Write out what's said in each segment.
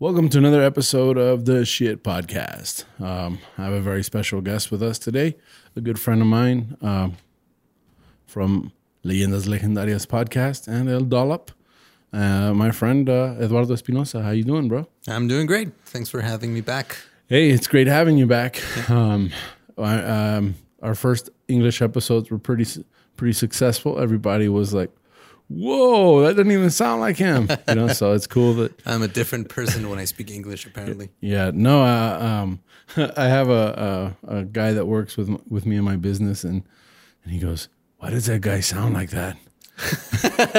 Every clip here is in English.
Welcome to another episode of the Shit Podcast. Um, I have a very special guest with us today, a good friend of mine um, from Leyendas Legendarias podcast and El Dollop. Uh, my friend uh, Eduardo Espinosa. How you doing, bro? I'm doing great. Thanks for having me back. Hey, it's great having you back. Um, I, um, our first English episodes were pretty pretty successful. Everybody was like, whoa, that doesn't even sound like him. You know, so it's cool that I'm a different person when I speak English. Apparently, yeah. No, uh, um, I have a, a a guy that works with with me in my business, and and he goes, "Why does that guy sound like that?"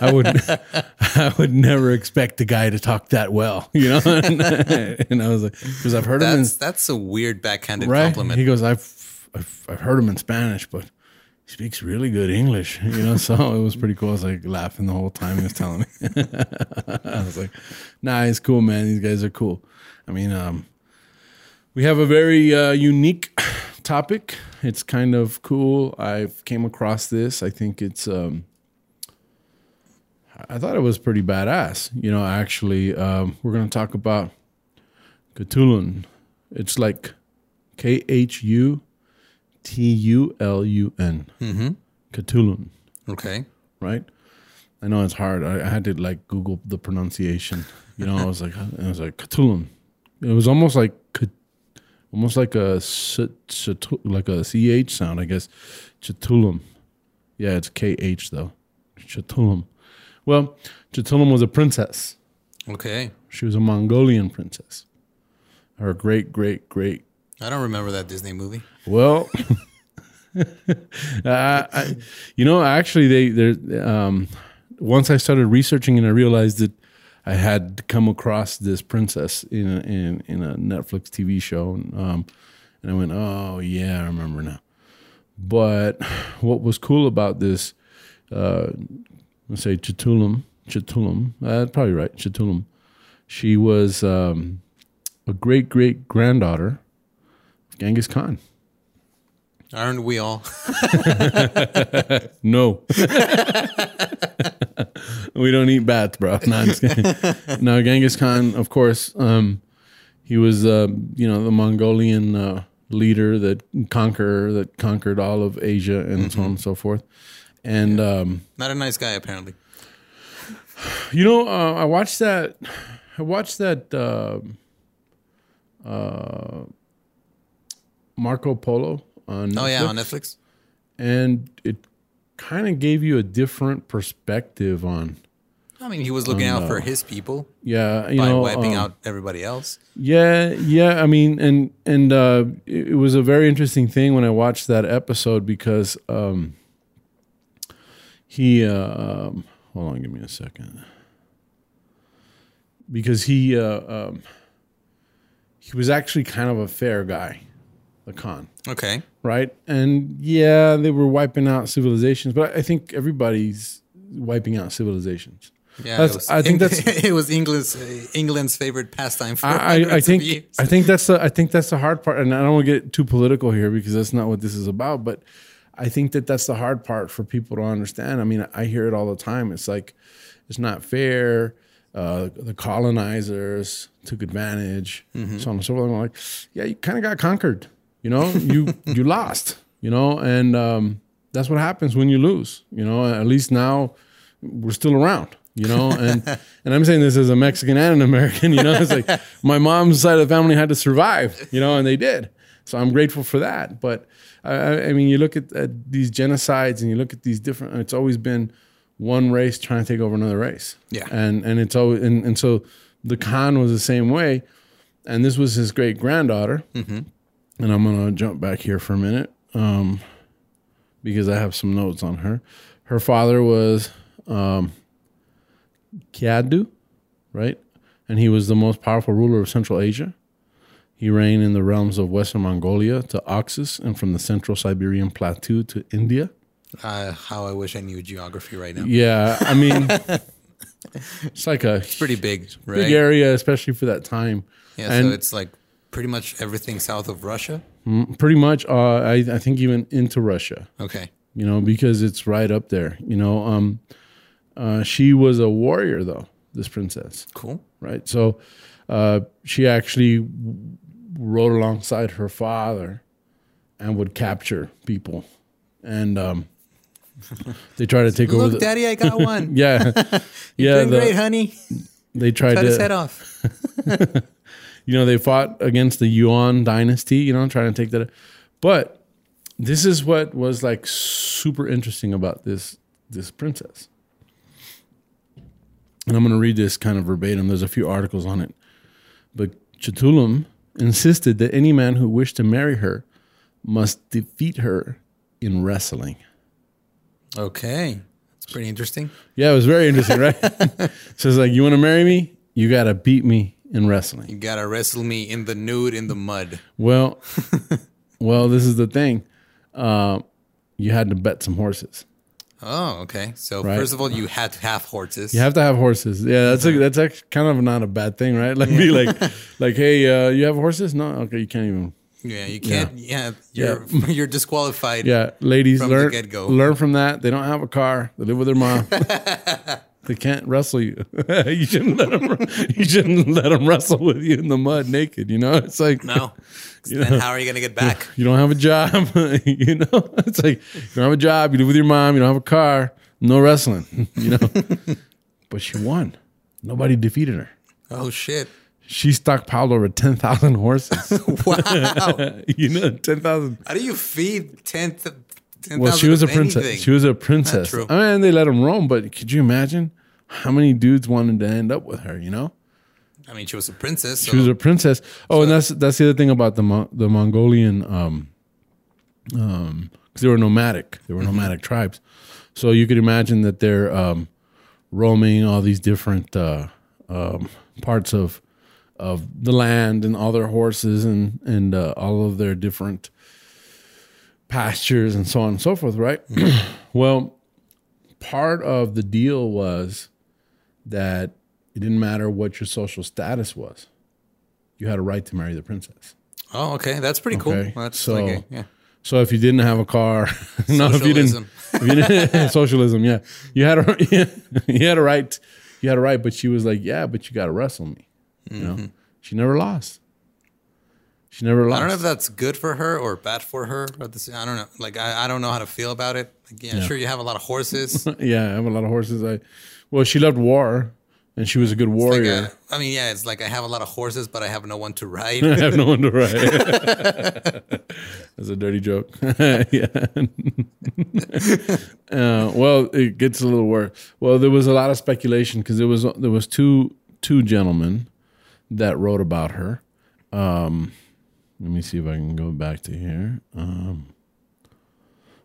I would I would never expect the guy to talk that well, you know. and, and I was like, because I've heard him in that's that's a weird backhanded right. compliment. He goes, I've, I've I've heard him in Spanish, but speaks really good English, you know. So it was pretty cool. I was like laughing the whole time he was telling me. I was like, Nah, it's cool, man. These guys are cool. I mean, um, we have a very uh, unique topic. It's kind of cool. I've came across this. I think it's. Um, I thought it was pretty badass. You know, actually, um, we're going to talk about Cthulhu. It's like K H U T U L U N. mm-hmm. Cthulhu, Okay. right? I know it's hard. I, I had to like Google the pronunciation. You know, I was like, I was like Cthulhu. It was almost like, almost like a like a ch sound, I guess. Cthulhu. Yeah, it's K H though. Cthulhu. Well, Cthulhu was a princess. Okay. She was a Mongolian princess. Her great, great, great. I don't remember that Disney movie. Well, uh, I, you know, actually, they there. Um, once I started researching and I realized that I had come across this princess in a, in in a Netflix TV show, and, um, and I went, "Oh yeah, I remember now." But what was cool about this, uh, let's say Cthulhu, Cthulhu, uh, probably right, Cthulhu. She was um, a great great granddaughter Genghis Khan. Aren't we all? No. we don't eat bats, bro. No, I'm just kidding. no, Genghis Khan, of course, um, he was, uh, you know, the Mongolian uh, leader that conquer that conquered all of Asia and so on and so forth. And um, Not a nice guy, apparently. you know, uh, I watched that. I watched that uh, uh, Marco Polo on. Oh yeah, Netflix. on Netflix. and it kind of gave you a different perspective on I mean, he was looking out for his people yeah you by know wiping um, out everybody else. yeah yeah i mean and and uh it, it was a very interesting thing when i watched that episode because um he uh um, hold on give me a second because he uh um he was actually kind of a fair guy the Khan Okay. right? And yeah, they were wiping out civilizations, but I think everybody's wiping out civilizations. Yeah. That's- was, I think that's- it was England's uh, England's favorite pastime for I, I, I think. I think that's the I think that's the hard part, and I don't want to get too political here because that's not what this is about. But I think that that's the hard part for people to understand. I mean, I hear it all the time. It's like it's not fair. Uh, the colonizers took advantage, Mm-hmm. so on and so forth. I'm like, yeah, you kind of got conquered. You know, you you lost. You know, and um, that's what happens when you lose. You know, at least now we're still around. You know, and and I'm saying this as a Mexican and an American. You know, it's like my mom's side of the family had to survive. You know, and they did. So I'm grateful for that. But I, I I mean, you look at, at these genocides and you look at these different. It's always been one race trying to take over another race. Yeah. and and it's always and, and so the Khan was the same way, and this was his great granddaughter. And I'm gonna jump back here for a minute, um, because I have some notes on her. Her father was um, Kaidu, right? And he was the most powerful ruler of Central Asia. He reigned in the realms of Western Mongolia to Oxus and from the central Siberian plateau to India. Uh, how I wish I knew geography right now. Yeah, I mean, it's like a Pretty big, right? big area, especially for that time. Yeah, and so it's like pretty much everything south of Russia. pretty much, uh, I, I think even into Russia. Okay. you know, because it's right up there. You know, um, uh, she was a warrior though, this princess, Cool. right? So uh, she actually rode alongside her father and would capture people, and um, they tried to take over Look. Daddy, I got one. yeah, yeah. Doing the- great, honey. they tried Cut his head off. You know, they fought against the Yuan dynasty. You know, trying to take that, but this is what was like super interesting about this this princess. And I'm going to read this kind of verbatim. There's a few articles on it. But Khutulun insisted that any man who wished to marry her must defeat her in wrestling. Okay. That's pretty interesting. Yeah, it was very interesting, right? so it's like, you want to marry me? You got to beat me in wrestling. You gotta wrestle me in the nude in the mud. Well, well, this is the thing. Uh, you had to bet some horses. Oh, okay. So Right. first of all, you had to have horses. You have to have horses. Yeah, that's a, that's actually kind of not a bad thing, right? Like be like, like, hey, uh, you have horses? No, okay, you can't even. Yeah, you can't. Yeah, you're you're disqualified. Yeah, ladies, learn learn from that. They don't have a car. They live with their mom. They can't wrestle you. you shouldn't let them. You shouldn't let them wrestle with you in the mud naked. You know, it's like No. then how are you gonna get back? you don't have a job. you know, it's like you don't have a job. You live with your mom. You don't have a car. No wrestling. You know, but she won. Nobody defeated her. Oh shit! She stockpiled over ten thousand horses. Wow. you know, ten thousand. how do you feed ten? th- 10,000 Well, she was a princess. anything? She was a princess. true. I mean, they let them roam, but could you imagine how many dudes wanted to end up with her? You know, I mean, she was a princess. So she was a princess. Oh, and that's that's the other thing about the Mo- the Mongolian, um, um, because they were nomadic. They were nomadic tribes, so you could imagine that they're um, roaming all these different uh, um, parts of of the land and all their horses and and uh, all of their different pastures and so on and so forth. Right. well, part of the deal was that it didn't matter what your social status was. You had a right to marry the princess. oh, okay, that's pretty cool. That's so- like a, yeah. So if you didn't have a car, not if you didn't, Socialism. if you didn't socialism, yeah, you had a you had a right, you had a right. But she was like, yeah, but you got to wrestle me. You know, she never lost. She never lost. Mm-hmm. I don't know if that's good for her or bad for her. The I don't know. Like I, I don't know how to feel about it. Like, yeah, sure, you have a lot of horses. Yeah, I have a lot of horses. I, well, she loved war, and she was a good warrior. uh, I mean, yeah, it's like I have a lot of horses, but I have no one to ride. I have no one to ride. That's a dirty joke. yeah. uh, well, it gets a little worse. Well, there was a lot of speculation because there was there was two two gentlemen that wrote about her. Um, let me see if I can go back to here. Um,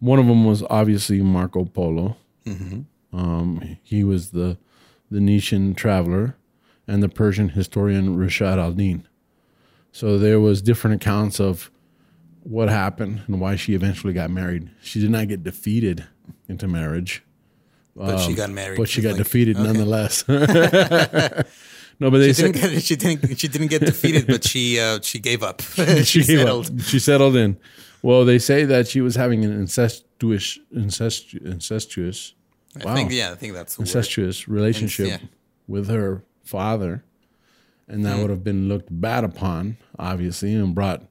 one of them was obviously Marco Polo. Um, he was the the Venetian traveler and the Persian historian Rashid al-Din. So there was different accounts of what happened and why she eventually got married. She did not get defeated into marriage, but she got married. Um, but she got like, defeated okay. nonetheless. no, but they She said didn't, get, she didn't. She didn't get defeated, but she uh, she gave up. she, she gave up. settled. She settled in. Well, they say that she was having an incestuous, incestu- incestuous, wow, I think yeah, I think that's the word. incestuous relationship yeah. with her father, and that would have been looked bad upon, obviously, and brought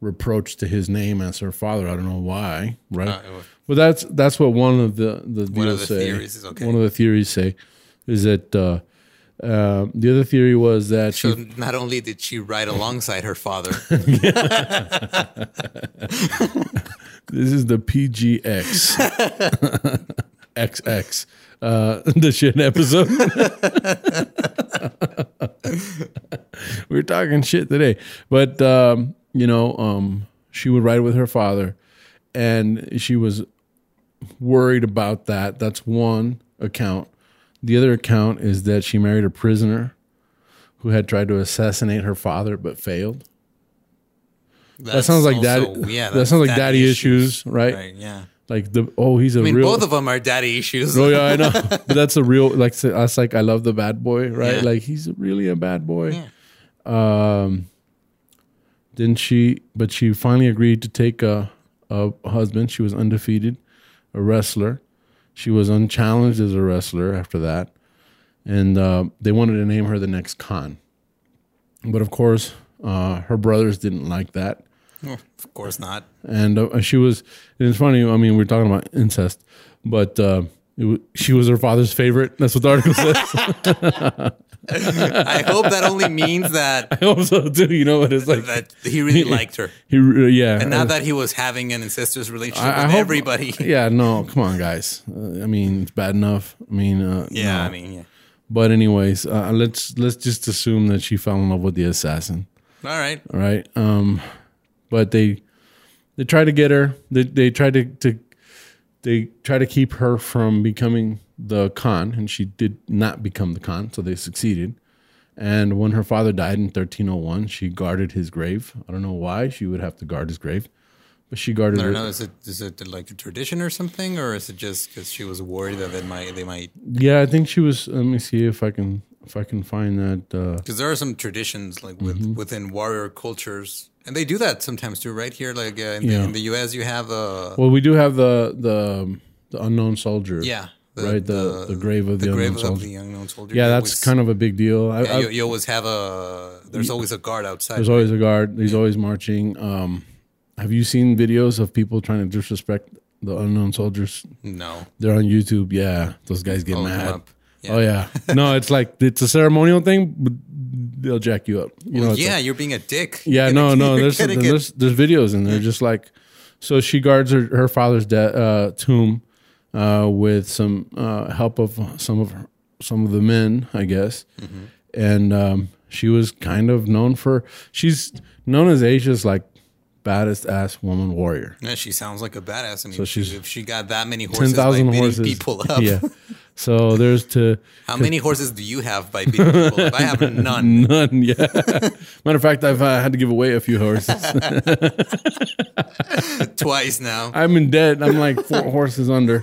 reproach to his name as her father. I don't know why, right? Uh, was- But that's that's what one of the the One of the say. theories is okay. One of the theories say is that uh, uh, the other theory was that So she not only did she ride alongside her father, this is the PGX XX uh, the shit episode. We're talking shit today, but um, you know, um, she would ride with her father, and she was worried about that. That's one account. The other account is that she married a prisoner who had tried to assassinate her father but failed. that sounds like daddy. yeah, that that's sounds like daddy, issues, right? Right. Yeah. Like the oh, he's a I mean, real. both of them are daddy issues. Oh yeah, I know. but that's a real like us. Like I love the bad boy, right? Yeah. Like he's really a bad boy. Yeah. Um, then she, but she finally agreed to take a a husband. She was undefeated, a wrestler. She was unchallenged as a wrestler after that, and uh, they wanted to name her the next Khan. But of course, uh, her brothers didn't like that. Of course not. and uh, she was. And it's funny. I mean, we're talking about incest, but uh, it wa she was her father's favorite. That's what the article says. I hope that only means that I hope so too. You know what it's like? that he really liked her, He, re- yeah, and not that he was having an incestuous relationship I- I with hope- everybody. Yeah, no, come on, guys. Uh, I mean, it's bad enough. I mean, uh, Yeah, no. I mean, yeah. But anyways, uh, let's let's just assume that she fell in love with the assassin. All right. All right. Um, but they they try to get her. They they try to, to they try to keep her from becoming the Khan, and she did not become the Khan, so they succeeded. And when her father died in 1301, she guarded his grave. I don't know why she would have to guard his grave, but she guarded. I don't know. Is it is it like a tradition or something, or is it just because she was worried that they might they might? Yeah, I think she was. Let me see if I can if I can find that. Uh, Because there are some traditions like with, Mm-hmm. within warrior cultures, and they do that sometimes too. Right here, like uh, in, Yeah. the, in the U.S., you have a well, we do have the the the unknown soldier. yeah, right. The the, grave of the, the grave unknown of soldier. the unknown soldier. yeah, that's kind of a big deal. I, Yeah, I, you, you always have a. There's always a guard outside. There's always a guard. He's always marching. Um, have you seen videos of people trying to disrespect the unknown soldiers? no. They're on YouTube. Yeah, those guys get Hold mad. up. Oh yeah, no, it's like it's a ceremonial thing, but they'll jack you up. You know, yeah, like- you're being a dick. yeah, You're no, gonna- no. There's, get- there's there's videos and they're just like, so she guards her, her father's de- uh, tomb uh, with some uh, help of some of her, some of the men, I guess, Mm-hmm. and um, she was kind of known for she's known as Asia's like baddest ass woman warrior. Yeah, she sounds like a badass. I mean, So she- she's if she got that many horses, Ten thousand by beating horses. people up. Yeah. So there's to How many horses do you have by beating people? I have none. none. Yeah. Matter of fact, I've uh, had to give away a few horses. Twice now. I'm in debt. I'm like four horses under.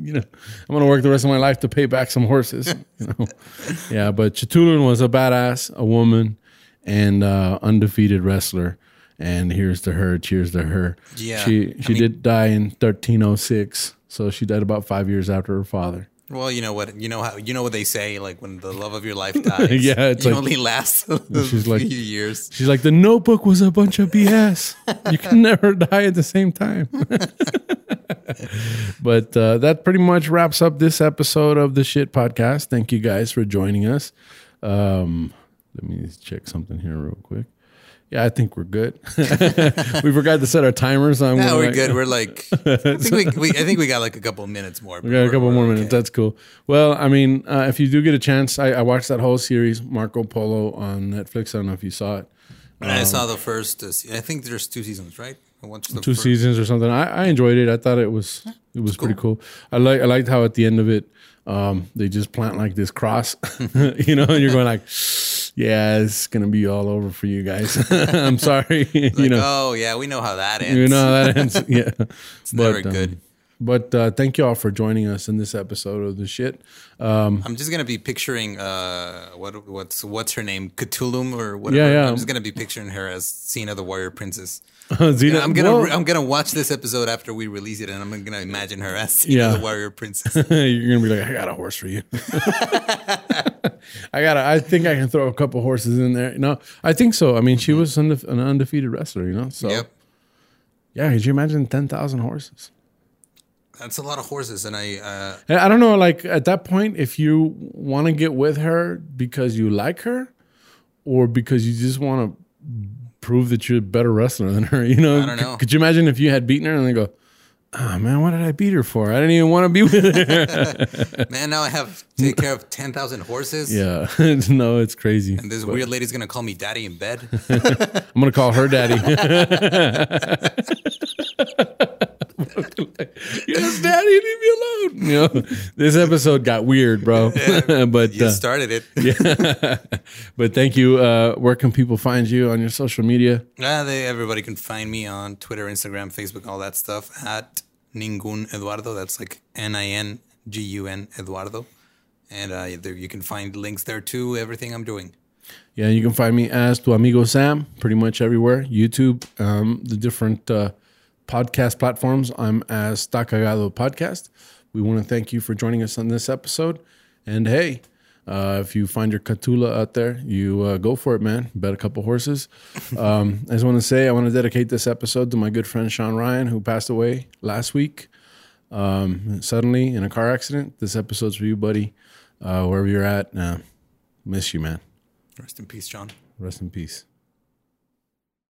you know, I'm gonna work the rest of my life to pay back some horses. You know, yeah. But Chatulin was a badass, a woman, and uh, undefeated wrestler. And here's to her. Cheers to her. Yeah, She I she mean- did die in 1306, so she died about five years after her father. Well, you know what? You know how you know what they say. Like when the love of your life dies, Yeah, you like- only lasts a she's few like- years. She's like, the Notebook was a bunch of BS. you can never die at the same time. but uh, that pretty much wraps up this episode of the Shit Podcast. Thank you guys for joining us. Um, let me check something here real quick. Yeah, I think we're good. we forgot to set our timers on. Yeah, when, we're like- good. We're like, I think we, we I think we got like a couple minutes more. We got a couple more minutes. That's cool. Well, I mean, uh, if you do get a chance, I, I watched that whole series, Marco Polo, on Netflix. I don't know if you saw it. And I saw the first. Uh, I think there's two seasons, right? I watched the two first. seasons or something. I, I enjoyed it. I thought it was it was pretty cool. I like I liked how at the end of it, um, they just plant like this cross, you know, and you're going like, yeah, it's gonna be all over for you guys. I'm sorry, you Like, know, oh yeah, we know how that ends. you know how that ends. Yeah, it's never good. But uh, thank you all for joining us in this episode of the shit. Um, I'm just gonna be picturing uh what what's what's her name Cthulhu or whatever. Yeah, yeah. I'm just gonna be picturing her as Xena the Warrior Princess. Xena- I'm gonna well, I'm gonna watch this episode after we release it, and I'm gonna imagine her as Xena Yeah. the Warrior Princess. you're gonna be like, I got a horse for you. I got. I think I can throw a couple horses in there. No, I think so. I mean, she was undefe- an undefeated wrestler, you know. So yep, yeah, could you imagine ten thousand horses? that's a lot of horses, and I uh, I don't know. Like at that point, if you want to get with her because you like her, or because you just want to prove that you're a better wrestler than her, you know? I don't know. Could you imagine if you had beaten her and they go, "Oh man, what did I beat her for? I didn't even want to be with her." man, now I have to take care of ten thousand horses. yeah, no, it's crazy. And this weird lady's gonna call me daddy in bed. I'm gonna call her daddy. yes, daddy, leave me alone. You know, this episode got weird, bro. but You uh, started it. yeah. but thank you. Uh, where can people find you on your social media? Uh, they, everybody can find me on Twitter, Instagram, Facebook, all that stuff at Ningun Eduardo. That's like N I N G U N Eduardo. And uh, there, you can find links there to everything I'm doing. Yeah, you can find me as Tu Amigo Sam pretty much everywhere. YouTube, um, the different uh, podcast platforms. I'm as Takagado Podcast. We want to thank you for joining us on this episode. And hey, uh, if you find your Catula out there, you uh, go for it, man. Bet a couple horses. Um, I just want to say, I want to dedicate this episode to my good friend Sean Ryan, who passed away last week um, suddenly in a car accident. This episode's for you, buddy. Uh, wherever you're at, uh, miss you, man. Rest in peace, John. Rest in peace.